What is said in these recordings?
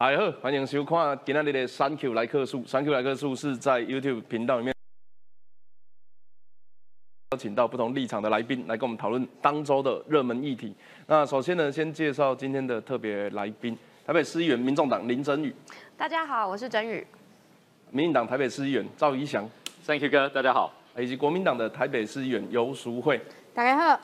大家好，欢迎收看今天的三 Q 来客数。三 Q 来客数是在 YouTube 频道里面邀请到不同立场的来宾来跟我们讨论当周的热门议题。那首先呢，先介绍今天的特别来宾，台北市议员民众党林真宇，大家好，我是真宇。民进党台北市议员赵怡翔，Thank you 哥，大家好。以及国民党的台北市议员游淑慧。大家好，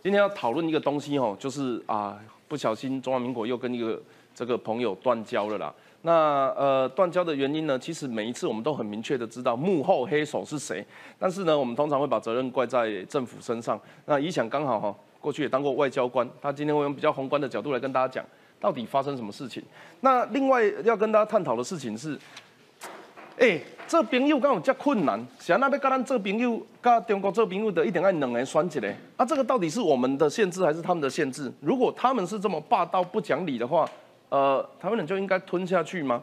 今天要讨论一个东西哦，就是啊，不小心中华民国又跟一个这个朋友断交了啦。那呃，断交的原因呢，其实每一次我们都很明确的知道幕后黑手是谁，但是呢，我们通常会把责任怪在政府身上。那以想刚好哈，过去也当过外交官，他今天会用比较宏观的角度来跟大家讲，到底发生什么事情。那另外要跟大家探讨的事情是。哎、这朋友敢有遮困难？谁那要跟咱做朋友，跟中国做朋友的，一定要两个人选一个。啊，这个到底是我们的限制还是他们的限制？如果他们是这么霸道不讲理的话，呃，台湾人就应该吞下去吗？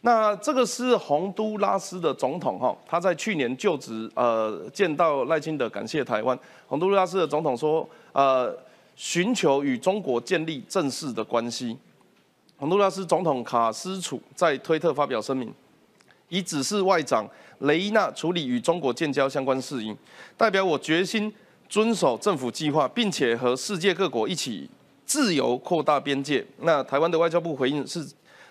那这个是洪都拉斯的总统哈，他在去年就职，呃，见到赖清德，感谢台湾。洪都拉斯的总统说，呃，寻求与中国建立正式的关系。洪都拉斯总统卡斯楚在推特发表声明。以指示外长雷伊娜处理与中国建交相关事宜，代表我决心遵守政府计划，并且和世界各国一起自由扩大边界。那台湾的外交部回应是，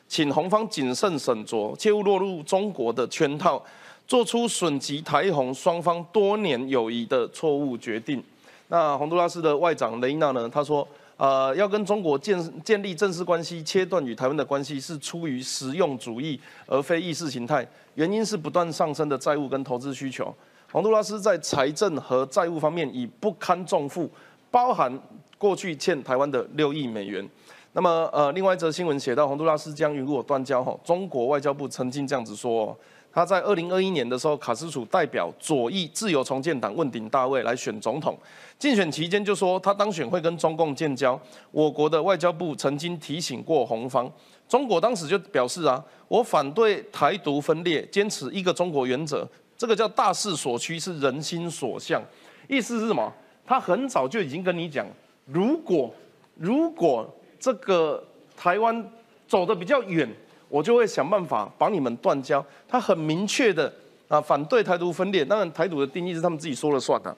请红方谨慎审酌，切勿落入中国的圈套，做出损及台红双方多年友谊的错误决定。那洪都拉斯的外长雷纳呢？他说。呃，要跟中国建建立正式关系，切断与台湾的关系，是出于实用主义，而非意识形态。原因是不断上升的债务跟投资需求。洪都拉斯在财政和债务方面已不堪重负，包含过去欠台湾的六亿美元。那么，呃，另外一则新闻写到，洪都拉斯将与我断交。哈，中国外交部曾经这样子说。他在二零二一年的时候，卡斯楚代表左翼自由重建党问鼎大位来选总统，竞选期间就说他当选会跟中共建交。我国的外交部曾经提醒过红方，中国当时就表示啊，我反对台独分裂，坚持一个中国原则，这个叫大势所趋，是人心所向。意思是什么？他很早就已经跟你讲，如果如果这个台湾走得比较远。我就会想办法把你们断交。他很明确的啊，反对台独分裂。当然，台独的定义是他们自己说了算的。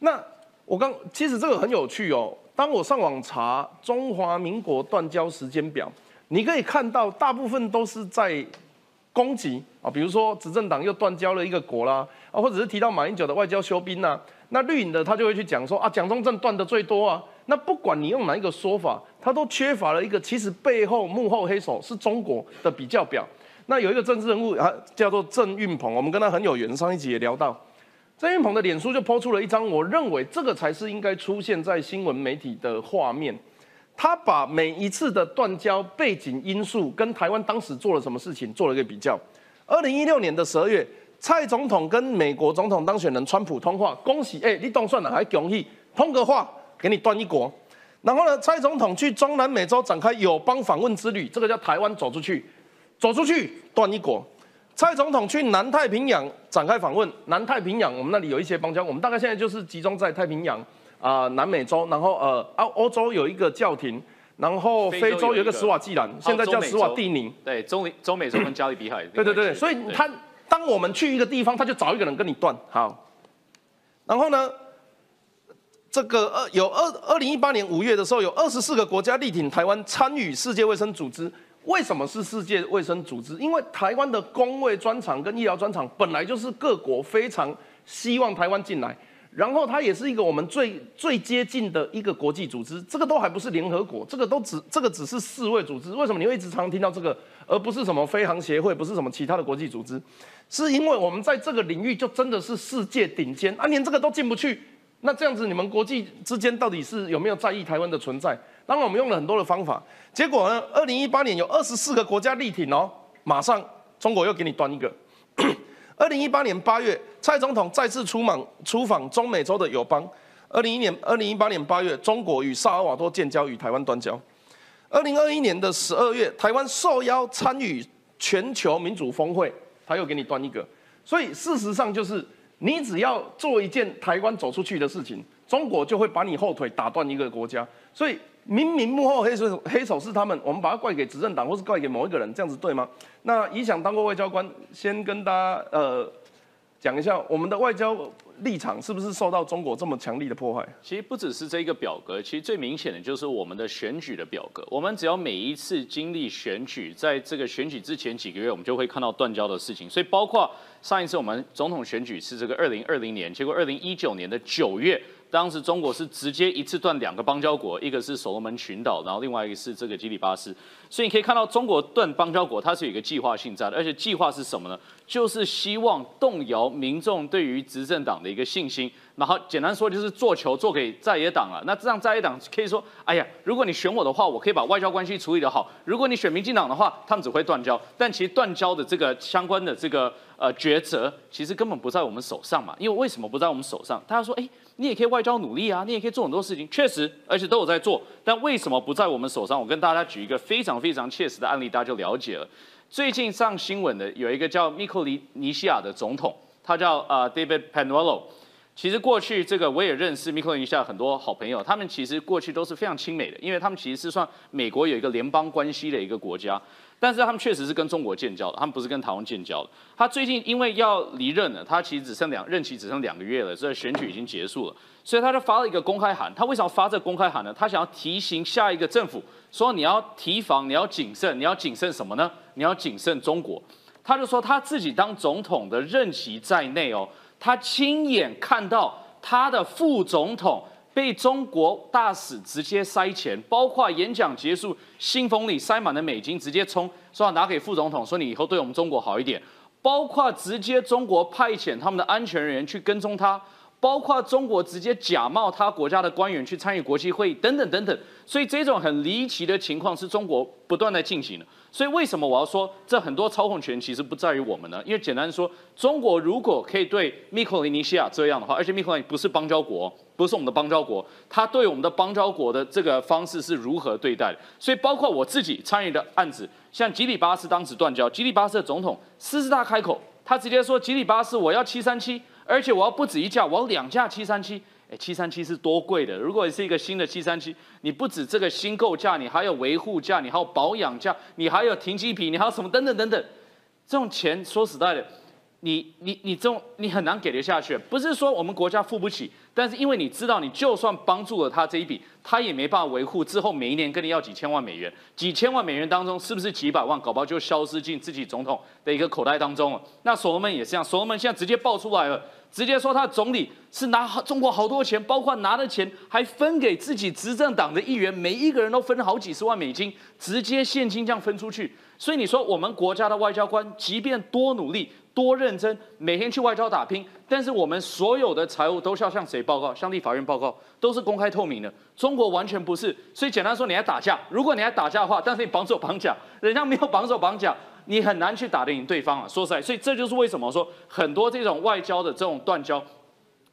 那我刚其实这个很有趣哦。当我上网查中华民国断交时间表，你可以看到大部分都是在攻击啊，比如说执政党又断交了一个国啦，啊，或者是提到马英九的外交休兵呐。那绿营的他就会去讲说啊，蒋中正断的最多啊。那不管你用哪一个说法，他都缺乏了一个其实背后幕后黑手是中国的比较表。那有一个政治人物啊，叫做郑运鹏，我们跟他很有缘，上一集也聊到。郑运鹏的脸书就抛出了一张，我认为这个才是应该出现在新闻媒体的画面。他把每一次的断交背景因素跟台湾当时做了什么事情做了一个比较。二零一六年的十二月，蔡总统跟美国总统当选人川普通话，恭喜哎，你当算了还恭喜，通个话。给你断一国，然后呢？蔡总统去中南美洲展开友邦访问之旅，这个叫台湾走出去，走出去断一国。蔡总统去南太平洋展开访问，南太平洋我们那里有一些邦交，我们大概现在就是集中在太平洋啊、呃、南美洲，然后呃啊欧洲有一个教廷，然后非洲有一个斯瓦济兰，现在叫斯瓦蒂尼。对，中美中美洲跟加勒比海。对对对，所以他当我们去一个地方，他就找一个人跟你断好，然后呢？这个二有二二零一八年五月的时候，有二十四个国家力挺台湾参与世界卫生组织。为什么是世界卫生组织？因为台湾的公卫专场跟医疗专场本来就是各国非常希望台湾进来，然后它也是一个我们最最接近的一个国际组织。这个都还不是联合国，这个都只这个只是世卫组织。为什么你会一直常听到这个，而不是什么飞航协会，不是什么其他的国际组织？是因为我们在这个领域就真的是世界顶尖啊，连这个都进不去。那这样子，你们国际之间到底是有没有在意台湾的存在？当然，我们用了很多的方法，结果呢，二零一八年有二十四个国家力挺哦，马上中国又给你端一个。二零一八年八月，蔡总统再次出访出访中美洲的友邦。二零一年二零一八年八月，中国与萨尔瓦多建交，与台湾断交。二零二一年的十二月，台湾受邀参与全球民主峰会，他又给你端一个。所以事实上就是。你只要做一件台湾走出去的事情，中国就会把你后腿打断一个国家。所以明明幕后黑手黑手是他们，我们把它怪给执政党或是怪给某一个人，这样子对吗？那以想当过外交官，先跟大家呃讲一下，我们的外交立场是不是受到中国这么强力的破坏？其实不只是这一个表格，其实最明显的就是我们的选举的表格。我们只要每一次经历选举，在这个选举之前几个月，我们就会看到断交的事情。所以包括上一次我们总统选举是这个二零二零年，结果二零一九年的九月。当时中国是直接一次断两个邦交国，一个是所罗门群岛，然后另外一个是这个基里巴斯。所以你可以看到，中国断邦交国，它是有一个计划性在的，而且计划是什么呢？就是希望动摇民众对于执政党的一个信心。然后简单说就是做球做给在野党了。那这样在野党可以说，哎呀，如果你选我的话，我可以把外交关系处理得好；如果你选民进党的话，他们只会断交。但其实断交的这个相关的这个呃抉择，其实根本不在我们手上嘛。因为为什么不在我们手上？大家说，哎。你也可以外交努力啊，你也可以做很多事情，确实，而且都有在做。但为什么不在我们手上？我跟大家举一个非常非常切实的案例，大家就了解了。最近上新闻的有一个叫密克尼西亚的总统，他叫呃 David panulo。其实过去这个我也认识密克尼西亚很多好朋友，他们其实过去都是非常亲美的，因为他们其实是算美国有一个联邦关系的一个国家。但是他们确实是跟中国建交的，他们不是跟台湾建交的。他最近因为要离任了，他其实只剩两任期只剩两个月了，所以选举已经结束了，所以他就发了一个公开函。他为什么发这公开函呢？他想要提醒下一个政府说你要提防，你要谨慎，你要谨慎什么呢？你要谨慎中国。他就说他自己当总统的任期在内哦，他亲眼看到他的副总统。被中国大使直接塞钱，包括演讲结束，信封里塞满了美金，直接冲说要拿给副总统，说你以后对我们中国好一点。包括直接中国派遣他们的安全人员去跟踪他，包括中国直接假冒他国家的官员去参与国际会议，等等等等。所以这种很离奇的情况是中国不断在进行的。所以为什么我要说这很多操控权其实不在于我们呢？因为简单说，中国如果可以对密克罗尼西亚这样的话，而且密克罗尼不是邦交国，不是我们的邦交国，他对我们的邦交国的这个方式是如何对待的？所以包括我自己参与的案子，像吉里巴斯当时断交，吉里巴斯的总统狮子大开口，他直接说吉里巴斯我要七三七，而且我要不止一架，我要两架七三七。哎，七三七是多贵的？如果你是一个新的七三七，你不止这个新购价，你还有维护价，你还有保养价，你还有停机坪，你还有什么等等等等，这种钱说实在的，你你你这种你很难给得下去。不是说我们国家付不起，但是因为你知道，你就算帮助了他这一笔，他也没办法维护，之后每一年跟你要几千万美元，几千万美元当中是不是几百万，搞不好就消失进自己总统的一个口袋当中了。那所罗门也是这样，所罗门现在直接爆出来了。直接说他总理是拿中国好多钱，包括拿的钱还分给自己执政党的议员，每一个人都分好几十万美金，直接现金这样分出去。所以你说我们国家的外交官，即便多努力、多认真，每天去外交打拼，但是我们所有的财务都是要向谁报告？向立法院报告，都是公开透明的。中国完全不是。所以简单说，你还打架，如果你还打架的话，但是你绑手绑脚，人家没有绑手绑脚。你很难去打得赢对方啊！说实在，所以这就是为什么说很多这种外交的这种断交，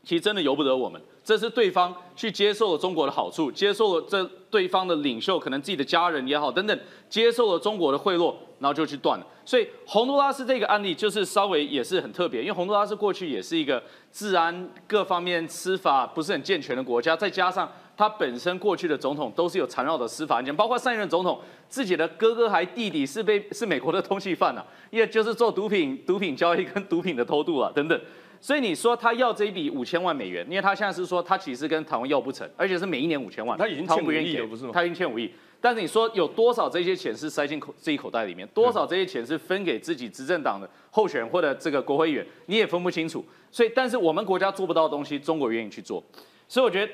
其实真的由不得我们。这是对方去接受了中国的好处，接受了这对方的领袖，可能自己的家人也好等等，接受了中国的贿赂，然后就去断了。所以洪都拉斯这个案例就是稍微也是很特别，因为洪都拉斯过去也是一个治安各方面司法不是很健全的国家，再加上。他本身过去的总统都是有缠绕的司法案件，包括上一任总统自己的哥哥还弟弟是被是美国的通缉犯啊，也就是做毒品毒品交易跟毒品的偷渡啊等等。所以你说他要这一笔五千万美元，因为他现在是说他其实跟台湾要不成，而且是每一年五千万，他已经欠五亿了，不是吗？他已经欠五亿，但是你说有多少这些钱是塞进口自己口袋里面，多少这些钱是分给自己执政党的候选人或者这个国会议员，你也分不清楚。所以，但是我们国家做不到的东西，中国愿意去做。所以我觉得。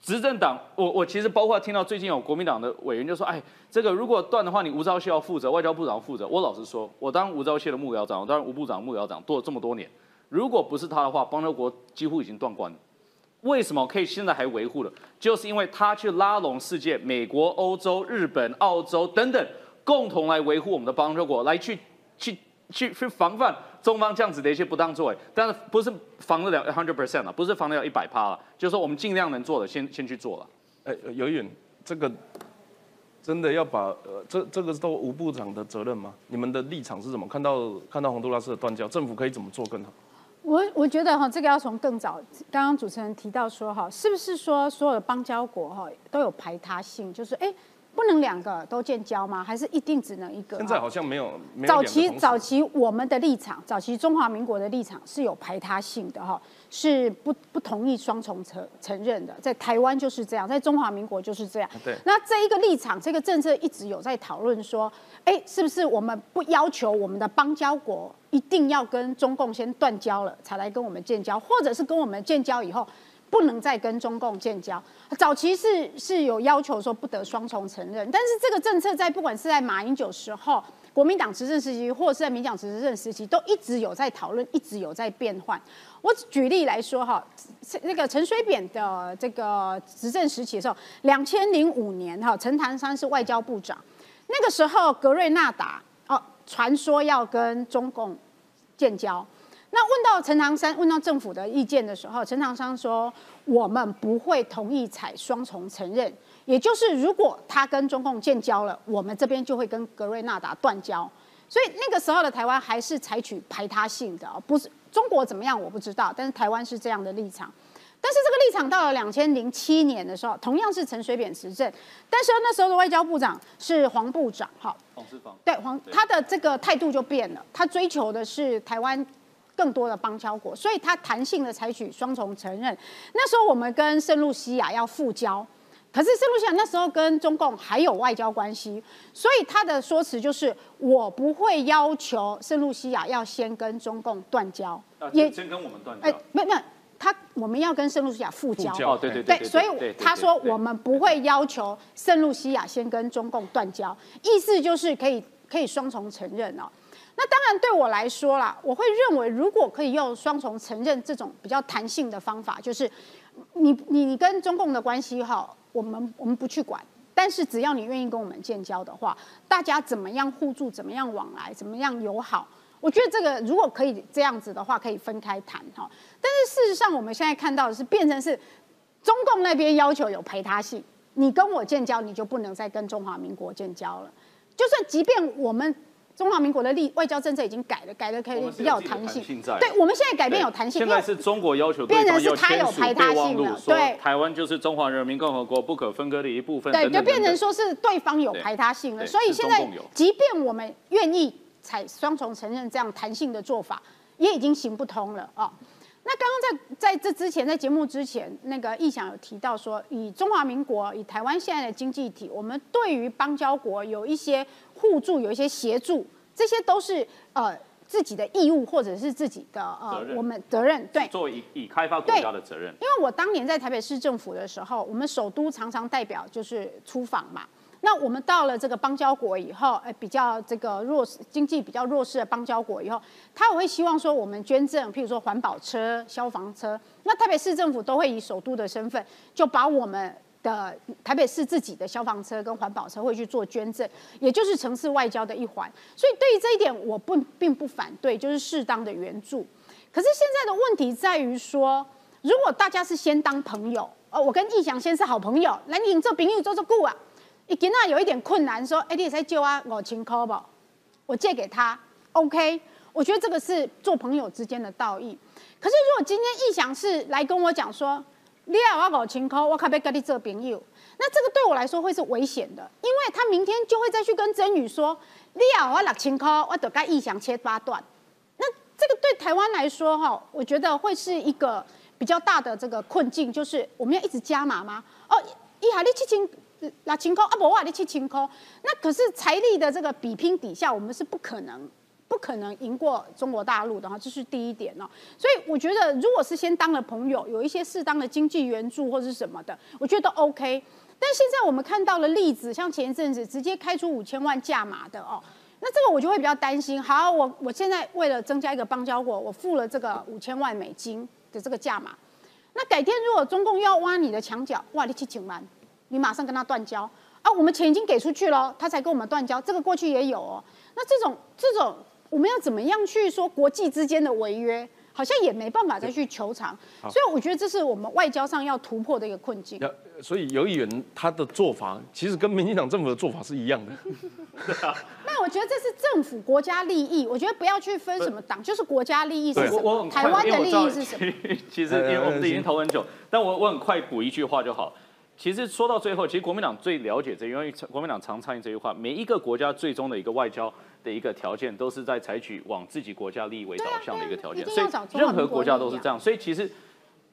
执政党，我我其实包括听到最近有国民党的委员就说，哎，这个如果断的话，你吴钊燮要负责，外交部长负责。我老实说，我当吴钊燮的幕僚长，我当吴部长幕僚长做了这么多年，如果不是他的话，邦交国几乎已经断关了。为什么可以现在还维护了？就是因为他去拉拢世界，美国、欧洲、日本、澳洲等等，共同来维护我们的邦交国，来去去去去防范。中方这样子的一些不当作为，但是不是防得了 hundred percent 了，不是防得了一百趴了，就是说我们尽量能做的，先先去做了。哎，有远，这个真的要把呃，这这个都吴部长的责任吗？你们的立场是什么？看到看到洪都拉斯的断交，政府可以怎么做更好？我我觉得哈，这个要从更早，刚刚主持人提到说哈，是不是说所有的邦交国哈都有排他性，就是哎。不能两个都建交吗？还是一定只能一个？现在好像没有。早期早期我们的立场，早期中华民国的立场是有排他性的哈，是不不同意双重承承认的。在台湾就是这样，在中华民国就是这样。对。那这一个立场，这个政策一直有在讨论说，哎，是不是我们不要求我们的邦交国一定要跟中共先断交了，才来跟我们建交，或者是跟我们建交以后？不能再跟中共建交。早期是是有要求说不得双重承认，但是这个政策在不管是在马英九时候、国民党执政时期，或者是在民党执政时期，都一直有在讨论，一直有在变换。我举例来说哈，那个陈水扁的这个执政时期的时候，两千零五年哈，陈唐山是外交部长，那个时候格瑞纳达哦，传说要跟中共建交。那问到陈唐山，问到政府的意见的时候，陈唐山说：“我们不会同意采双重承认，也就是如果他跟中共建交了，我们这边就会跟格瑞纳达断交。所以那个时候的台湾还是采取排他性的，不是中国怎么样我不知道，但是台湾是这样的立场。但是这个立场到了两千零七年的时候，同样是陈水扁执政，但是那时候的外交部长是黄部长，哈，黄世芳，对黄，他的这个态度就变了，他追求的是台湾。”更多的邦交国，所以它弹性的采取双重承认。那时候我们跟圣露西亚要复交，可是圣露西亚那时候跟中共还有外交关系，所以他的说辞就是我不会要求圣露西亚要先跟中共断交，也先跟我们断交。哎，没有没有，他我们要跟圣露西亚复交。哦，对对对。所以他说我们不会要求圣露西亚先跟中共断交，意思就是可以可以双重承认哦。那当然，对我来说啦，我会认为，如果可以用双重承认这种比较弹性的方法，就是你你你跟中共的关系哈，我们我们不去管，但是只要你愿意跟我们建交的话，大家怎么样互助，怎么样往来，怎么样友好，我觉得这个如果可以这样子的话，可以分开谈哈。但是事实上，我们现在看到的是变成是中共那边要求有陪他性，你跟我建交，你就不能再跟中华民国建交了。就算即便我们。中华民国的立外交政策已经改了，改了可以比较有弹性。对，我们现在改变有弹性。现在是中国要求变成是它有排他性了。对，台湾就是中华人民共和国不可分割的一部分。对，就变成说是对方有排他性了。所以现在，即便我们愿意采双重承认这样弹性的做法，也已经行不通了啊。那刚刚在在这之前，在节目之前，那个意想有提到说，以中华民国、以台湾现在的经济体，我们对于邦交国有一些互助，有一些协助，这些都是呃自己的义务或者是自己的呃我们责任。对，作为以开发国家的责任。因为我当年在台北市政府的时候，我们首都常常代表就是出访嘛。那我们到了这个邦交国以后，哎，比较这个弱势、经济比较弱势的邦交国以后，他会希望说我们捐赠，譬如说环保车、消防车。那台北市政府都会以首都的身份，就把我们的台北市自己的消防车跟环保车会去做捐赠，也就是城市外交的一环。所以对于这一点，我不并不反对，就是适当的援助。可是现在的问题在于说，如果大家是先当朋友，哦，我跟义祥先是好朋友，来你做朋友做做顾啊。你今那有一点困难，说哎，你在借我五千块不？我借给他，OK。我觉得这个是做朋友之间的道义。可是如果今天意想是来跟我讲说，你要我五千块，我可不可以跟你做朋友？那这个对我来说会是危险的，因为他明天就会再去跟曾宇说，你要我六千块，我得跟意想切八段。那这个对台湾来说，哈，我觉得会是一个比较大的这个困境，就是我们要一直加码吗？哦，一下你七千。那清空啊，不话你去清空，那可是财力的这个比拼底下，我们是不可能不可能赢过中国大陆的哈，这是第一点哦。所以我觉得，如果是先当了朋友，有一些适当的经济援助或者是什么的，我觉得 OK。但现在我们看到了例子，像前一阵子直接开出五千万价码的哦，那这个我就会比较担心。好，我我现在为了增加一个邦交国，我付了这个五千万美金的这个价码，那改天如果中共要挖你的墙角，哇，你去请完。你马上跟他断交啊！我们钱已经给出去了，他才跟我们断交。这个过去也有哦。那这种这种，我们要怎么样去说国际之间的违约？好像也没办法再去求偿，所以我觉得这是我们外交上要突破的一个困境。要所以有议员他的做法其实跟民进党政府的做法是一样的。那我觉得这是政府国家利益，我觉得不要去分什么党，就是国家利益是对什么，我我很快台湾的利益是什么。其实因为我们已经投很久，但我我很快补一句话就好。其实说到最后，其实国民党最了解这，因为国民党常参与这句话，每一个国家最终的一个外交的一个条件，都是在采取往自己国家利益为导向的一个条件，所以任何国国家都是这样。所以其实。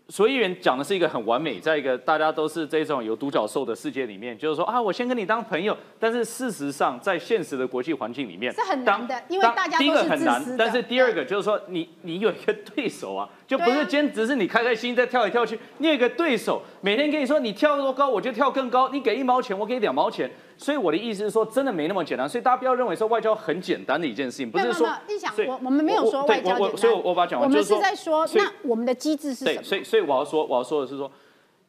所以员讲的是一个很完美，在一个大家都是这种有独角兽的世界里面，就是说啊，我先跟你当朋友，但是事实上在现实的国际环境里面是很难的因为大家都是个很难但是第二个就是说你你有一个对手啊，就不是今天只是你开开心心在跳来跳去，你有一个对手，每天跟你说你跳多高我就跳更高，你给一毛钱我给两毛钱，所以我的意思是说真的没那么简单，所以大家不要认为说外交很简单的一件事情，不是说你想我我们没有说外交简单我我所以我我把它讲我完，就是们是在说那我们的机制是什对，么？所以所以我要说我要说的是说。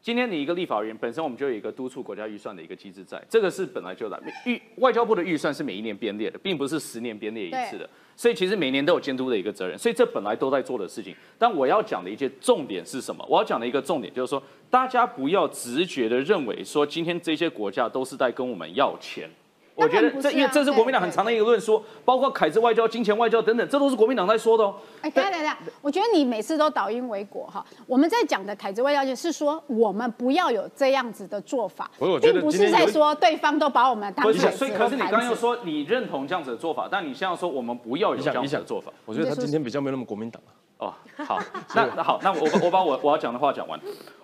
今天你一个立法人员本身我们就有一个督促国家预算的一个机制在，这个是本来就的预外交部的预算是每一年编列的，并不是十年编列一次的，所以其实每年都有监督的一个责任，所以这本来都在做的事情。但我要讲的一些重点是什么？我要讲的一个重点就是说，大家不要直觉的认为说今天这些国家都是在跟我们要钱。我觉得这，因为这是国民党很长的一个论述，包括凯子外交、金钱外交等等，这都是国民党在说的哦。哎，等一下等下，我觉得你每次都倒因为果哈。我们在讲的凯子外交就是说，我们不要有这样子的做法，并不是在说对方都把我们当不是，凯子所以可是你。刚刚又说你认同这样子的做法，但你现在说我们不要有这样子的做法。我觉得他今天比较没有那么国民党啊。哦，好，那那好，那我我把我我要讲的话讲完。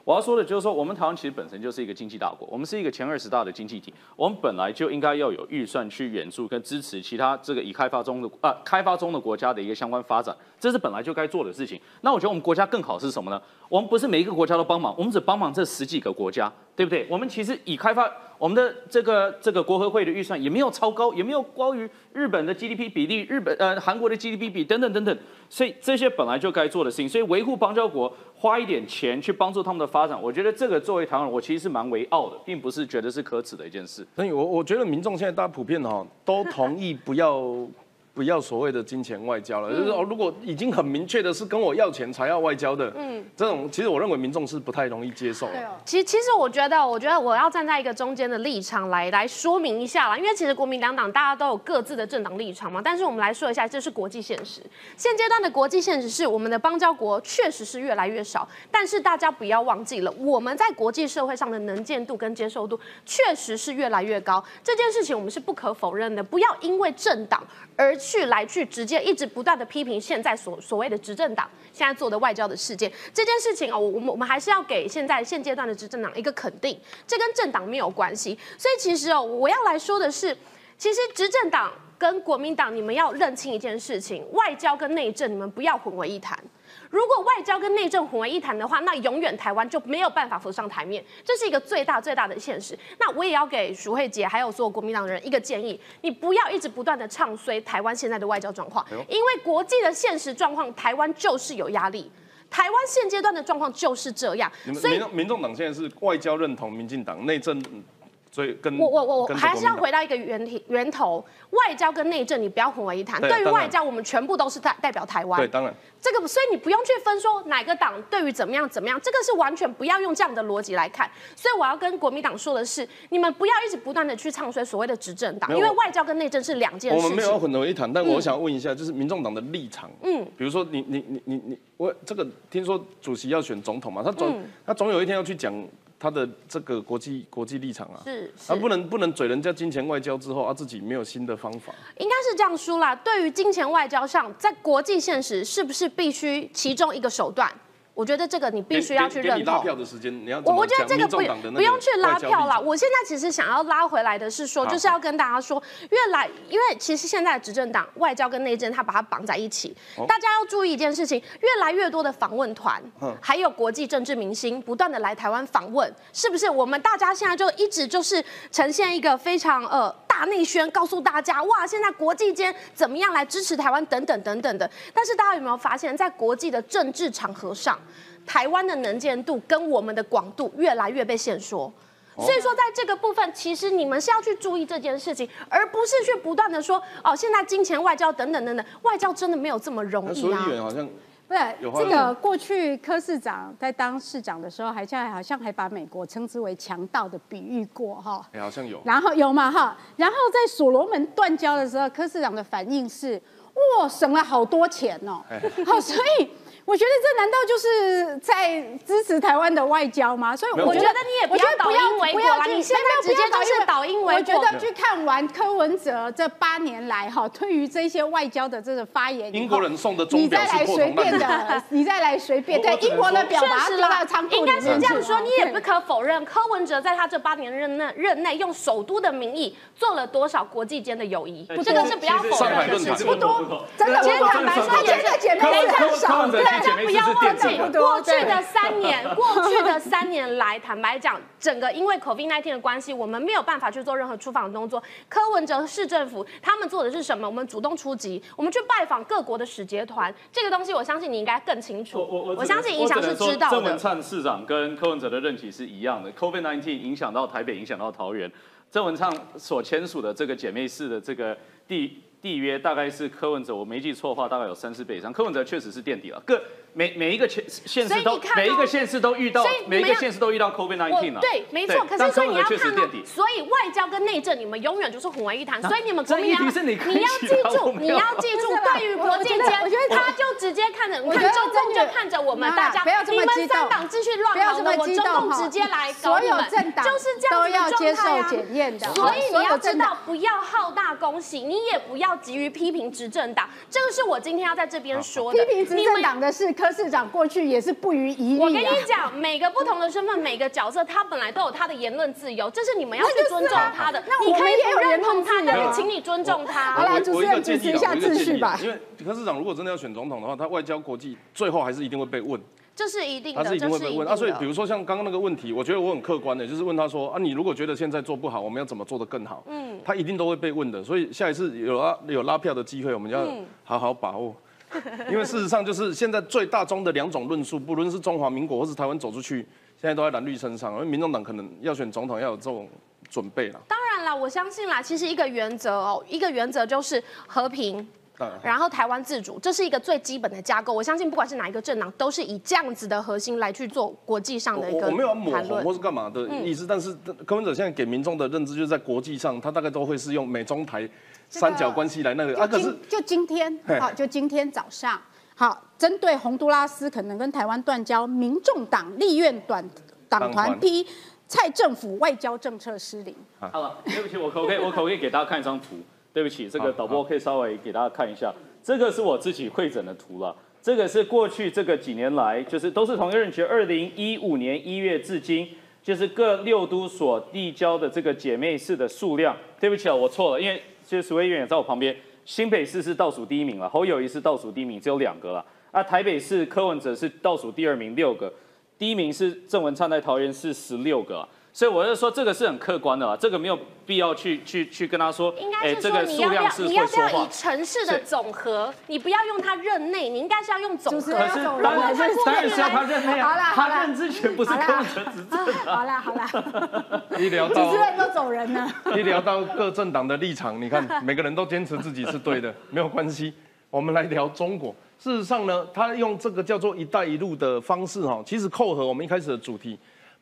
我要说的就是说，我们台湾其实本身就是一个经济大国，我们是一个前二十大的经济体，我们本来就应该要有预算去援助跟支持其他这个已开发中的啊开发中的国家的一个相关发展，这是本来就该做的事情。那我觉得我们国家更好是什么呢？我们不是每一个国家都帮忙，我们只帮忙这十几个国家，对不对？我们其实已开发我们的这个这个国合会的预算也没有超高，也没有高于日本的 GDP 比例，日本呃韩国的 GDP 比等等等等，所以这些本来就该做的事情，所以维护邦交国花一点钱去帮助他们的发展，我觉得这个作为台湾人，我其实是蛮为傲的，并不是觉得是可耻的一件事。所以我我觉得民众现在大家普遍哈都同意不要 不要所谓的金钱外交了，就是哦，如果已经很明确的是跟我要钱才要外交的，嗯，这种其实我认为民众是不太容易接受。对哦，其实，其实我觉得，我觉得我要站在一个中间的立场来来说明一下啦，因为其实国民两党大家都有各自的政党立场嘛，但是我们来说一下，这是国际现实。现阶段的国际现实是我们的邦交国确实是越来越少，但是大家不要忘记了，我们在国际社会上的能见度跟接受度确实是越来越高，这件事情我们是不可否认的。不要因为政党而去来去直接一直不断的批评现在所所谓的执政党现在做的外交的事件，这件事情哦，我我们我们还是要给现在现阶段的执政党一个肯定，这跟政党没有关系。所以其实哦，我要来说的是，其实执政党跟国民党，你们要认清一件事情，外交跟内政你们不要混为一谈。如果外交跟内政混为一谈的话，那永远台湾就没有办法浮上台面，这是一个最大最大的现实。那我也要给淑慧姐还有所有国民党的人一个建议，你不要一直不断的唱衰台湾现在的外交状况，因为国际的现实状况，台湾就是有压力。台湾现阶段的状况就是这样，所以民众民众党现在是外交认同民进党，内政所以跟我我我还是要回到一个源题源头，外交跟内政你不要混为一谈。对于外交，我们全部都是代代表台湾。对，当然这个，所以你不用去分说哪个党对于怎么样怎么样，这个是完全不要用这样的逻辑来看。所以我要跟国民党说的是，你们不要一直不断的去唱衰所谓的执政党，因为外交跟内政是两件事我们没有要。混为一谈，但我想问一下，就是民众党的立场，嗯，比如说你你你你你，我这个听说主席要选总统嘛，他总、嗯他总有一天要去讲他的这个国际国际立场啊，是是他不能不能嘴人家金钱外交之后，啊自己没有新的方法，应该是这样说啦。对于金钱外交上，在国际现实是不是必须其中一个手段？我觉得这个你必须要去认同给给你拉。票的时间，你要我我觉得讲这个不不用去拉票啦。我现在其实想要拉回来的是说，就是要跟大家说，越来因为其实现在的执政党外交跟内政，他把它绑在一起。哦大家要注意一件事情，越来越多的访问团嗯，还有国际政治明星不断的来台湾访问，是不是？我们大家现在就一直就是呈现一个非常呃大内宣，告诉大家哇，现在国际间怎么样来支持台湾等等等等的。但是大家有没有发现，在国际的政治场合上，台湾的能见度跟我们的广度越来越被限缩。所以说，在这个部分，其实你们是要去注意这件事情，而不是去不断的说哦，现在金钱外交等等等等，外交真的没有这么容易啊不是这个过去柯市长在当市长的时候，还像好像还把美国称之为强盗的比喻过哈。哎，好像有。然后有嘛哈，然后在所罗门断交的时候，柯市长的反应是，哇，省了好多钱哦。好，所以我觉得这难道就是在支持台湾的外交吗？所以我觉得你也不要倒因为果啦，你现在直接就是倒因为我觉。得去看完柯文哲这八年来哈，对于这些外交的这个发言英国人送的钟你表是再来随破铜烂铁。便的，你再来随便，对英国的表把它丢确实啦到仓库应该是这样说，你也不可否认，柯文哲在他这八年任内任内，用首都的名义做了多少国际间的友谊，这个是不要否认的事情。不多，真的其实不多坦白说他真的姐妹是很少的柯文哲。去姐妹不要忘记。过去的三年，过去的三年来，坦白讲，整个因为 COVID-19 的关系，我们没有办法去做任何出访动作。柯文哲市政府他们做的是什么？我们主动出击，我们去拜访各国的使节团，这个东西我相信你应该更清楚。我我我相信影响是知道的郑文的。灿市长跟柯文哲的任期是一样的，COVID 1 9影响到台北，影响到桃园。郑文灿所签署的这个姐妹市的这个地缔约，大概是柯文哲，我没记错的话，大概有三四倍以上。柯文哲确实是垫底了，各每每一个县县市都每一个县市都遇到每一个要县市都遇到 COVID 我19了。对，没错。可是所以你要看。所以外交跟内政你们永远就是混为一谈。那所以你们可以你要记住，你要记住对于国际间我觉得，他就直接看着，看中共就这个看着我们大家，不要这你们么激动三党继续不要这么乱搞的，我激动哈中共直接来搞所有你们政党就是这样子的都要接状态啊受检验的所以你要知道，不要好大恭喜，你也不要急于批评执政党，这个是我今天要在这边说的。批评执政党的是柯市长，过去也是不遗余力我跟啊你讲，每个不同的身份，每个角色，他本来都有他的言论自由，这是你们要去尊重啊他的。那你可以不我们也有认同他，但是请你尊重他。好啦我我一个主持人主持一下秩序吧因为柯市长如果真的要选总统的话，他外交国际最后还是一定会被问，这是一定的，他是一定会被问这是一定的。啊。所以比如说像刚刚那个问题，我觉得我很客观的，就是问他说啊，你如果觉得现在做不好，我们要怎么做得更好？嗯，他一定都会被问的。所以下一次有拉有拉票的机会，我们要嗯好好把握。因为事实上就是现在最大宗的两种论述，不论是中华民国或是台湾走出去，现在都在蓝绿身上。因为民众党可能要选总统要有这种准备了。当然啦，我相信啦，其实一个原则哦，一个原则就是和平。当然，然后台湾自主，这是一个最基本的架构。我相信，不管是哪一个政党，都是以这样子的核心来去做国际上的一个我我没有要抹红或。是干嘛的意思，但是柯文哲现在给民众的认知就是在国际上，他大概都会是用美中台三角关系来那个啊。可是就今天，好，就今天早上，好，针对洪都拉斯可能跟台湾断交，民众党立院短党团批蔡政府外交政策失灵。好了，对不起，我可不可以我可不可以给大家看一张图？对不起，这个好导播可以稍微给大家看一下，这个是我自己会诊的图了。这个是过去这个几年来，就是都是同一个任期，二零一五年一月至今，就是各六都所递交的这个姐妹市的数量。对不起啊，我错了，因为其实苏委员也在我旁边，新北市是倒数第一名了，侯友谊是倒数第一名，只有两个了。啊，台北市柯文哲是倒数第二名，六个，第一名是郑文灿在桃园市十六个啊。所以我就说这个是很客观的啦，这个没有必要去去去跟他说，应该是这个说你要不要数量是你要不要以。城市的是总和，你不要用他任内，你应该是要用总和。主持人可是要走人当然是当然是要他任内啊，他任之前不是好啦柯文哲执政啊。好啦好啦，一聊主到持人都走人了。一聊到各政党的立场，你看每个人都坚持自己是对的，没有关系。我们来聊中国。事实上呢，他用这个叫做“一带一路”的方式哈，其实扣合我们一开始的主题。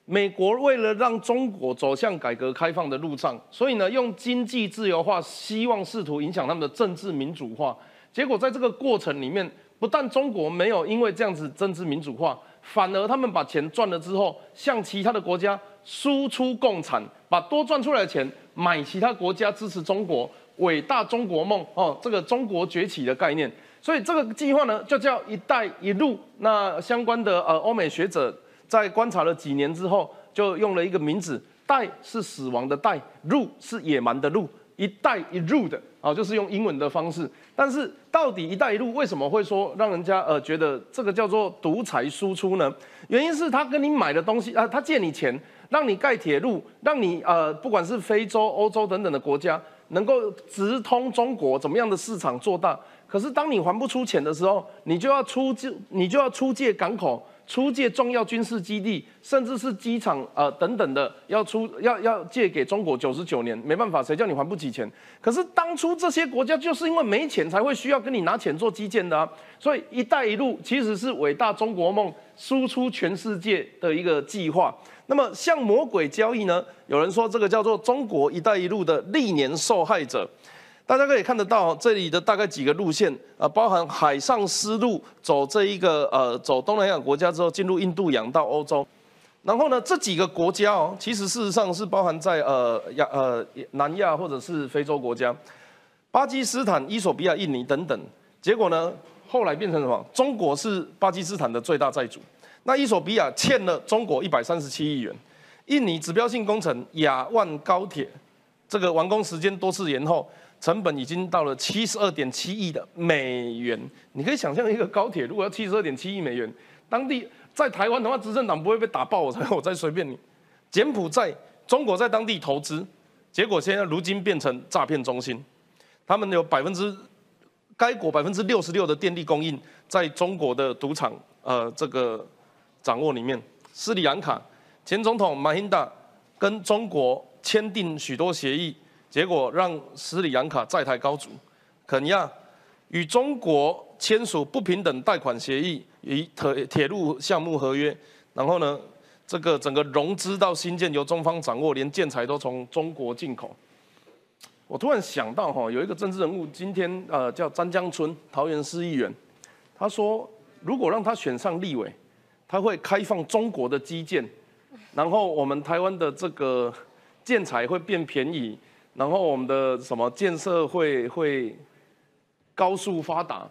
美国为了让中国走向改革开放的路上，所以呢，用经济自由化，希望试图影响他们的政治民主化。结果在这个过程里面，不但中国没有因为这样子政治民主化，反而他们把钱赚了之后，向其他的国家输出共产，把多赚出来的钱买其他国家支持中国伟大中国梦哦，这个中国崛起的概念。所以这个计划呢，就叫“一带一路”。那相关的呃欧美学者在观察了几年之后，就用了一个名字，“带”是死亡的“带”，“路”是野蛮的“路”，“一带一路”的啊，就是用英文的方式。但是到底“一带一路”为什么会说让人家呃觉得这个叫做独裁输出呢？原因是他跟你买的东西啊，他借你钱，让你盖铁路，让你呃不管是非洲、欧洲等等的国家，能够直通中国，怎么样的市场做大？可是当你还不出钱的时候，你就要出借，你就要出借港口。出借重要军事基地，甚至是机场，呃等等的，要出要要借给中国九十九年，没办法，谁叫你还不起钱？可是当初这些国家就是因为没钱，才会需要跟你拿钱做基建的啊。所以“一带一路”其实是伟大中国梦输出全世界的一个计划。那么像魔鬼交易呢？有人说这个叫做中国“一带一路”的历年受害者。大家可以看得到，这里的大概几个路线啊，包含海上丝路，走这一个呃，走东南亚国家之后，进入印度洋到欧洲。然后呢，这几个国家哦，其实事实上是包含在呃亚呃南亚或者是非洲国家，巴基斯坦、伊索比亚、印尼等等。结果呢，后来变成什么？中国是巴基斯坦的最大债主。那伊索比亚欠了中国一百三十七亿元。印尼指标性工程雅万高铁，这个完工时间多次延后。成本已经到了七十二点七亿的美元，你可以想象一个高铁如果要七十二点七亿美元，当地在台湾的话，执政党不会被打爆，我才我再随便你。柬埔寨中国在当地投资，结果现在如今变成诈骗中心，他们有百分之该国百分之六十六的电力供应在中国的赌场呃这个掌握里面。斯里兰卡前总统马英达跟中国签订许多协议。结果让斯里兰卡债台高筑，肯亚与中国签署不平等贷款协议，与铁铁路项目合约，然后呢，这个整个融资到新建由中方掌握，连建材都从中国进口。我突然想到哈，有一个政治人物，今天呃叫詹江村桃园市议员，他说如果让他选上立委，他会开放中国的基建，然后我们台湾的这个建材会变便宜。然后我们的什么建设会会高速发达？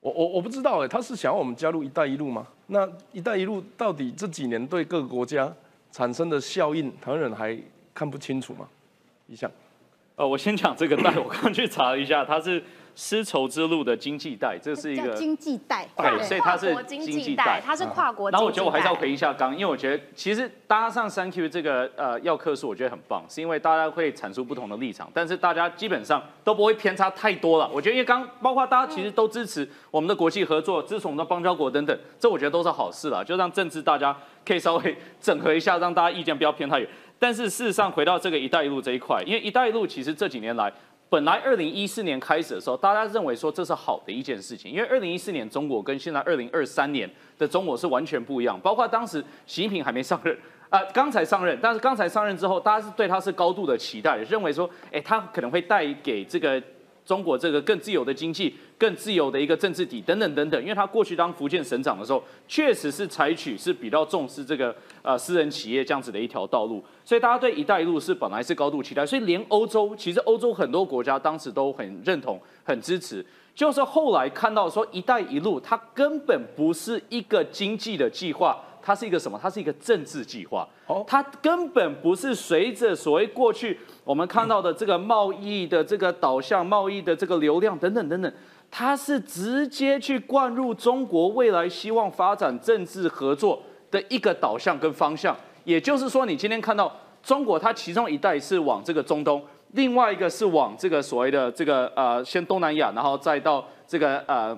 我我我不知道哎，他是想要我们加入“一带一路”吗？那“一带一路”到底这几年对各个国家产生的效应，台湾人还看不清楚吗？一下，哦，我先讲这个带，我刚去查了一下，它是。丝绸之路的经济带，这是一个经济带，对，所以它是经济带，它是跨国。然后我觉得我还是要回一下刚，因为我觉得其实搭上三 Q 这个呃要课数，我觉得很棒，是因为大家会阐述不同的立场，但是大家基本上都不会偏差太多了。我觉得因为刚包括大家其实都支持我们的国际合作，支持我们的邦交国等等，这我觉得都是好事了，就让政治大家可以稍微整合一下，让大家意见不要偏太远。但是事实上回到这个一带一路这一块，因为一带一路其实这几年来。本来二零一四年开始的时候，大家认为说这是好的一件事情，因为二零一四年中国跟现在二零二三年的中国是完全不一样。包括当时习近平还没上任，啊，刚才上任，但是刚才上任之后，大家是对他是高度的期待，认为说，哎，他可能会带给这个。中国这个更自由的经济、更自由的一个政治体等等等等，因为他过去当福建省长的时候，确实是采取是比较重视这个呃私人企业这样子的一条道路，所以大家对“一带一路”是本来是高度期待，所以连欧洲其实欧洲很多国家当时都很认同、很支持，就是后来看到说“一带一路”它根本不是一个经济的计划。它是一个什么？它是一个政治计划。哦，它根本不是随着所谓过去我们看到的这个贸易的这个导向、贸易的这个流量等等等等，它是直接去灌入中国未来希望发展政治合作的一个导向跟方向。也就是说，你今天看到中国，它其中一带是往这个中东，另外一个是往这个所谓的这个呃，先东南亚，然后再到这个呃。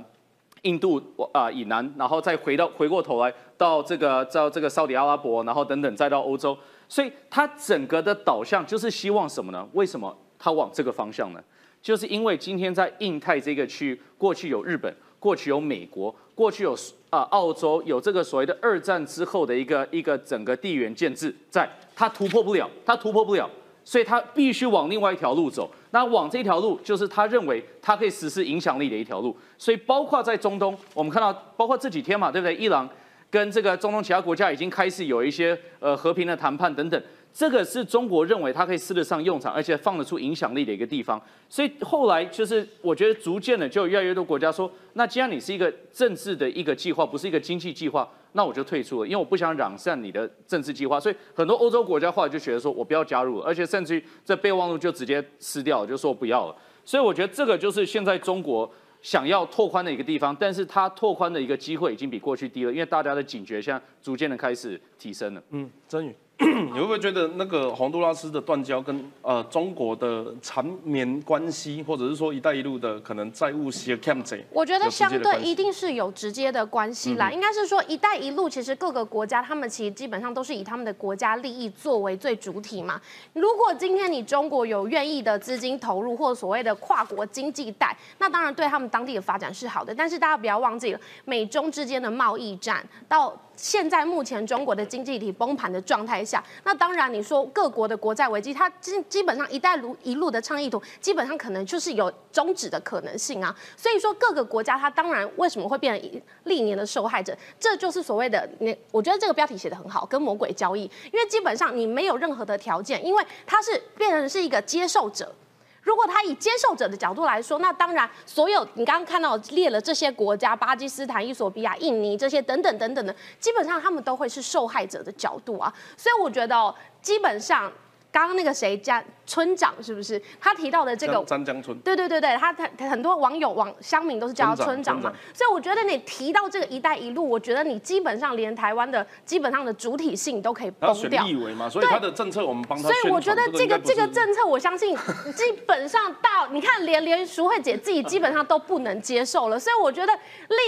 印度啊以南，然后再回到回过头来到这个到这个沙特阿拉伯，然后等等再到欧洲，所以它整个的导向就是希望什么呢？为什么它往这个方向呢？就是因为今天在印太这个区域，过去有日本，过去有美国，过去有啊澳洲，有这个所谓的二战之后的一个一个整个地缘建制，在它突破不了，它突破不了。所以他必须往另外一条路走，那往这条路就是他认为他可以实施影响力的一条路。所以包括在中东，我们看到包括这几天嘛，对不对？伊朗跟这个中东其他国家已经开始有一些呃和平的谈判等等。这个是中国认为它可以施得上用场，而且放得出影响力的一个地方。所以后来就是我觉得逐渐的就越来越多国家说，那既然你是一个政治的一个计划，不是一个经济计划，那我就退出了，因为我不想染上你的政治计划。所以很多欧洲国家后来就觉得说我不要加入了，而且甚至于这备忘录就直接撕掉，就说不要了。所以我觉得这个就是现在中国想要拓宽的一个地方，但是它拓宽的一个机会已经比过去低了，因为大家的警觉现在逐渐的开始提升了。嗯，曾宇。你会不会觉得那个洪都拉斯的断交跟呃中国的缠绵关系，或者是说“一带一路”的可能债务些 cam？我觉得相对一定定是有直接的关系啦。应该是说“一带一路”其实各个国家他们其实基本上都是以他们的国家利益作为最主体嘛。如果今天你中国有愿意的资金投入，或所谓的跨国经济带，那当然对他们当地的发展是好的。但是大家不要忘记了，美中之间的贸易战到。现在目前中国的经济体崩盘的状态下，那当然你说各国的国债危机，它基基本上“一带一路”的倡议图，基本上可能就是有终止的可能性啊。所以说各个国家它当然为什么会变成历年的受害者，这就是所谓的你，我觉得这个标题写的很好，跟魔鬼交易，因为基本上你没有任何的条件，因为它是变成是一个接受者。如果他以接受者的角度来说，那当然，所有你刚刚看到列了这些国家，巴基斯坦、伊索比亚、印尼这些等等等等的，基本上他们都会是受害者的角度啊。所以我觉得，基本上刚刚那个谁家。村长是不是他提到的这个张江村？对对对对，他他很多网友网乡民都是叫他村长嘛，所以我觉得你提到这个“一带一路”，我觉得你基本上连台湾的基本上的主体性都可以崩掉。立委嘛，所以他的政策我们帮他。所以我觉得这个这个政策，我相信基本上到你看，连连淑慧姐自己基本上都不能接受了。所以我觉得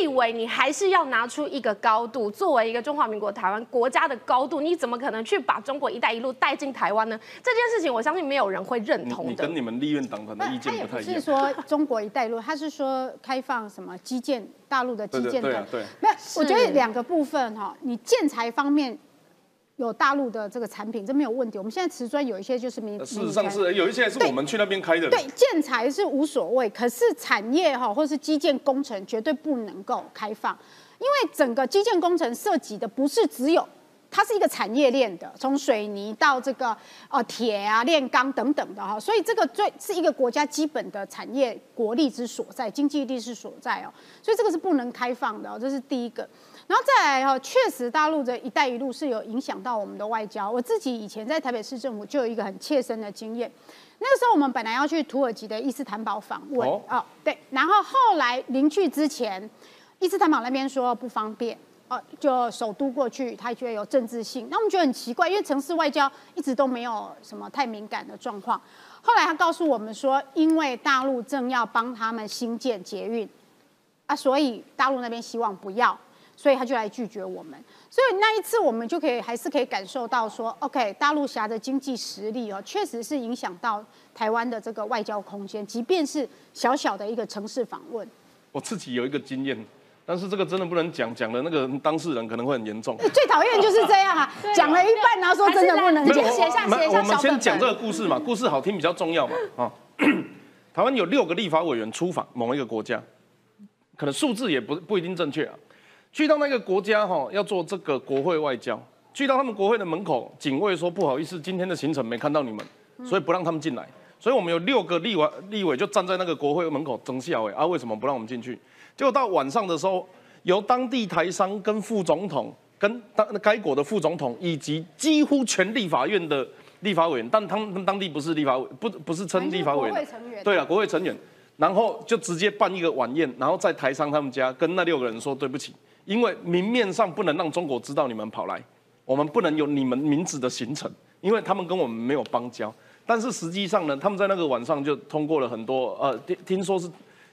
立委你还是要拿出一个高度，作为一个中华民国台湾国家的高度，你怎么可能去把中国“一带一路”带进台湾呢？这件事情我相信没有。人会认同的。你跟你们立院党团的意见不太一样。是说中国一带路，他是说开放什么基建，大陆的基建的。对没有，我觉得两个部分哈，你建材方面有大陆的这个产品，这没有问题。我们现在瓷砖有一些就是民，事实上是有一些是我们去那边开的。对，建材是无所谓，可是产业哈，或是基建工程绝对不能够开放，因为整个基建工程涉及的不是只有。它是一个产业链的，从水泥到这个呃铁啊、炼钢等等的哈，所以这个最是一个国家基本的产业国力之所在，经济力之所在哦，所以这个是不能开放的哦，这是第一个。然后再来哈，确实大陆的一带一路是有影响到我们的外交。我自己以前在台北市政府就有一个很切身的经验，那个时候我们本来要去土耳其的伊斯坦堡访问哦，对，然后后来临去之前，伊斯坦堡那边说不方便。哦，就首都过去，他觉得有政治性，那我们觉得很奇怪，因为城市外交一直都没有什么太敏感的状况。后来他告诉我们说，因为大陆正要帮他们新建捷运，啊，所以大陆那边希望不要，所以他就来拒绝我们。所以那一次我们就可以还是可以感受到说，OK，大陆侠的经济实力哦，确实是影响到台湾的这个外交空间，即便是小小的一个城市访问。我自己有一个经验。但是这个真的不能讲，讲的那个当事人可能会很严重。最讨厌就是这样啊，讲了一半然后说真的不能讲。写下写下我们先讲这个故事嘛，故事好听比较重要嘛。啊，台湾有六个立法委员出访某一个国家，可能数字也不不一定正确啊。去到那个国家哈，要做这个国会外交，去到他们国会的门口，警卫说不好意思，今天的行程没看到你们，所以不让他们进来。所以我们有六个立委立委就站在那个国会门口争笑哎啊，为什么不让我们进去？结果到晚上的时候，由当地台商跟副总统、跟当该国的副总统以及几乎全立法院的立法委员，但他们当地不是立法委，不不是称立法委员，对了，国会成员，然后就直接办一个晚宴，然后在台商他们家跟那六个人说对不起，因为明面上不能让中国知道你们跑来，我们不能有你们名字的行程，因为他们跟我们没有邦交，但是实际上呢，他们在那个晚上就通过了很多，呃，听听说是。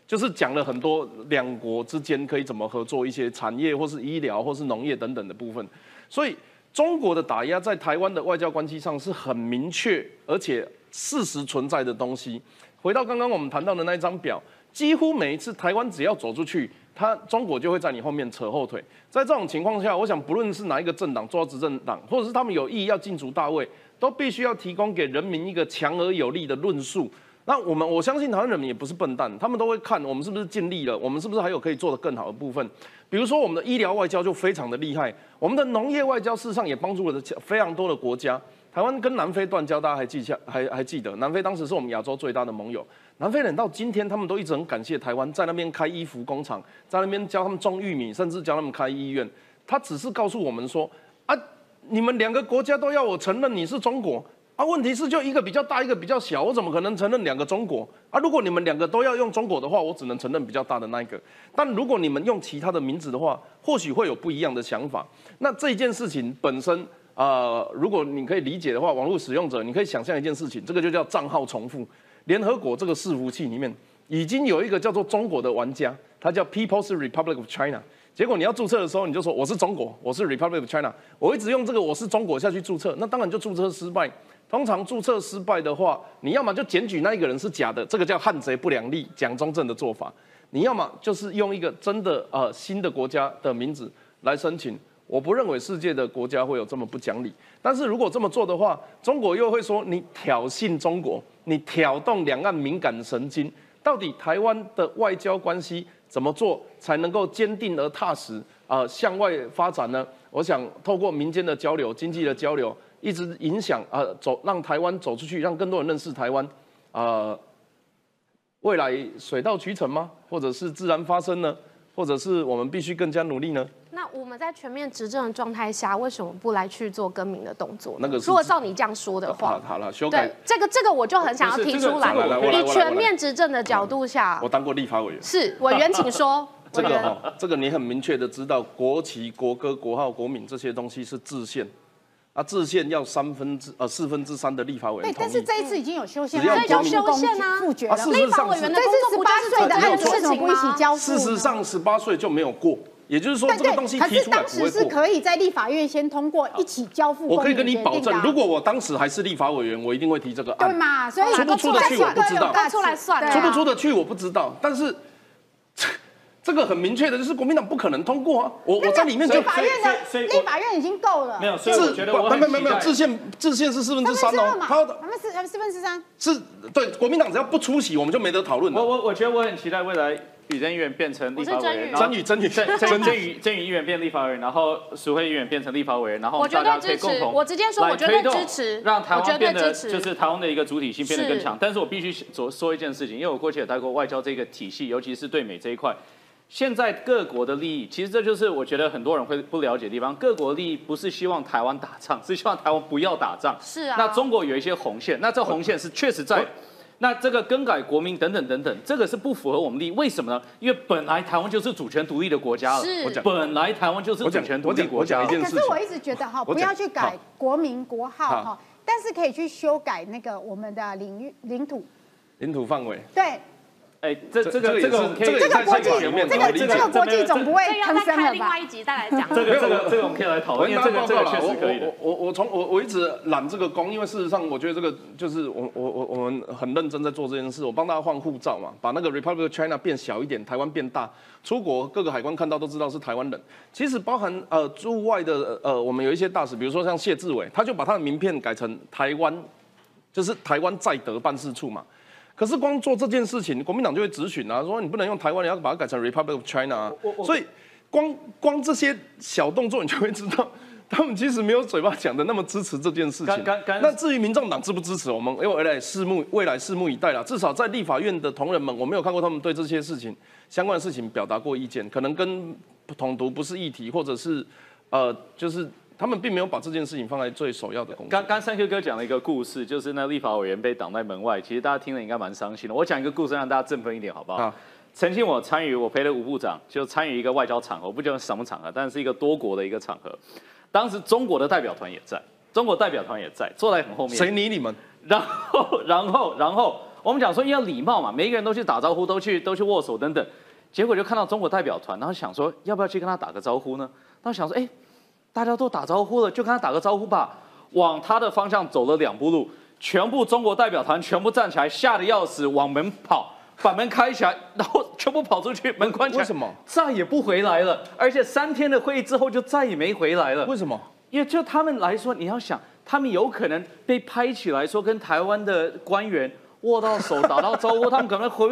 就是讲了很多两国之间可以怎么合作，一些产业或是医疗或是农业等等的部分。所以中国的打压在台湾的外交关系上是很明确而且事实存在的东西。回到刚刚我们谈到的那一张表，几乎每一次台湾只要走出去，他中国就会在你后面扯后腿。在这种情况下，我想不论是哪一个政党做执政党，或者是他们有意要进足大位，都必须要提供给人民一个强而有力的论述。那我们我相信台湾人民也不是笨蛋，他们都会看我们是不是尽力了，我们是不是还有可以做得更好的部分。比如说我们的医疗外交就非常的厉害，我们的农业外交事实上也帮助了非常多的国家。台湾跟南非断交，大家还记下还还记得？南非当时是我们亚洲最大的盟友，南非人到今天他们都一直很感谢台湾，在那边开衣服工厂，在那边教他们种玉米，甚至教他们开医院。他只是告诉我们说啊，你们两个国家都要我承认你是中国。啊，问题是就一个比较大，一个比较小，我怎么可能承认两个中国啊？如果你们两个都要用中国的话，我只能承认比较大的那一个。但如果你们用其他的名字的话，或许会有不一样的想法。那这件事情本身，呃，如果你可以理解的话，网络使用者，你可以想象一件事情，这个就叫账号重复。联合国这个伺服器里面已经有一个叫做中国的玩家，他叫 People's Republic of China。结果你要注册的时候，你就说我是中国，我是 Republic of China，我一直用这个我是中国下去注册，那当然就注册失败。通常注册失败的话，你要么就检举那一个人是假的，这个叫汉贼不两立，蒋中正的做法；你要么就是用一个真的呃新的国家的名字来申请。我不认为世界的国家会有这么不讲理，但是如果这么做的话，中国又会说你挑衅中国，你挑动两岸敏感神经。到底台湾的外交关系怎么做才能够坚定而踏实啊向外发展呢？我想透过民间的交流、经济的交流。一直影响啊，走让台湾走出去，让更多人认识台湾，啊，未来水到渠成吗？或者是自然发生呢？或者是我们必须更加努力呢？那我们在全面执政的状态下，为什么不来去做更名的动作？那个如果照你这样说的话，好了，修改这个这个我就很想要提出来，以全面执政的角度下，我当过立法委员，是委员请说。这个哈，这个你很明确的知道，国旗、国歌、国号、国名这些东西是制宪。啊，制宪要三分之呃四分之三的立法委员对，但是这一次已经有修宪，了，要修宪啊，复决了。立法委员的工作十八岁的案子为什么不一起交付？事实上，十八岁就没有过，也就是说这个东西提出来不会过。是可以在立法院先通过，一起交付。我可以跟你保证，如果我当时还是立法委员，我一定会提这个案。对嘛？所以出不出得去我不知道，出来算，出不出得去我不知道，但是。这个很明确的，就是国民党不可能通过啊！我我在里面就立法院的立法院已经够了，没有，所以我觉得我没有没有没有，制宪制宪是四分之三哦，他的他们四四分之三，是对国民党只要不出席，我们就没得讨论了。我我我觉得我很期待未来宇珍议员变成立法委员，真宇真宇真真真宇真宇议员变立法委员，然后苏慧议员变成立法委员，然后大家可以共同我直接说，我绝对支持，让台湾变得就是台湾的一个主体性变得更强。但是我必须说说一件事情，因为我过去也待过外交这个体系，尤其是对美这一块。现在各国的利益，其实这就是我觉得很多人会不了解的地方。各国利益不是希望台湾打仗，是希望台湾不要打仗。是啊。那中国有一些红线，那这红线是确实在。那这个更改国民等等等等，这个是不符合我们利益。为什么呢？因为本来台湾就是主权独立的国家了。是。本来台湾就是主权独立国家。可是我一直觉得哈，不要去改国民国号哈，但是可以去修改那个我们的领域领土。领土范围。对。哎，这这个这个这个国际这个这个国际总不会要再开另外一集再来讲。这个这个这个我们可以来讨论，因为这个这个确实可以的。我我我从我我一直揽这个功，因为事实上我觉得这个就是我我我我们很认真在做这件事。我帮大家换护照嘛，把那个 Republic of China 变小一点，台湾变大，出国各个海关看到都知道是台湾人。其实包含呃驻外的呃我们有一些大使，比如说像谢志伟，他就把他的名片改成台湾，就是台湾在德办事处嘛。可是光做这件事情，国民党就会质询啊，说你不能用台湾，你要把它改成 Republic of China。所以光光这些小动作，你就会知道，他们其实没有嘴巴讲的那么支持这件事情。那至于民众党支不支持，我们因为未来拭目未来拭目以待了。至少在立法院的同仁们，我没有看过他们对这些事情相关的事情表达过意见，可能跟统独不是议题，或者是呃就是。他们并没有把这件事情放在最首要的工作。刚刚三 Q 哥讲了一个故事，就是那立法委员被挡在门外，其实大家听了应该蛮伤心的。我讲一个故事让大家振奋一点，好不好？曾经我参与，我陪了吴部长，就参与一个外交场合，我不记得什么场合，但是一个多国的一个场合。当时中国的代表团也在，中国代表团也在，坐在很后面。谁理你们？然后，然后，然后我们讲说要礼貌嘛，每一个人都去打招呼，都去都去握手等等。结果就看到中国代表团，然后想说要不要去跟他打个招呼呢？然后想说，哎。大家都打招呼了，就跟他打个招呼吧。往他的方向走了两步路，全部中国代表团全部站起来，吓得要死，往门跑，把门开起来，然后全部跑出去，门关起来。为什么？再也不回来了。而且三天的会议之后就再也没回来了。为什么？因为就他们来说，你要想，他们有可能被拍起来说跟台湾的官员握到手、打到招呼，他们可能回。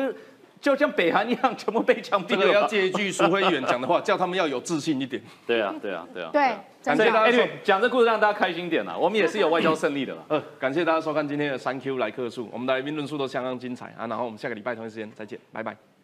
就像北韩一样，全部被枪毙 了。这个要借一句苏辉议员讲的话，叫他们要有自信一点。对啊，对啊，对啊。对，感谢大家讲这故事让大家开心点啦。我们也是有外交胜利的啦。呃，感谢大家收看今天的三 Q 来客数，我们的来宾论述都相当精彩啊。然后我们下个礼拜同一时间再见，拜拜。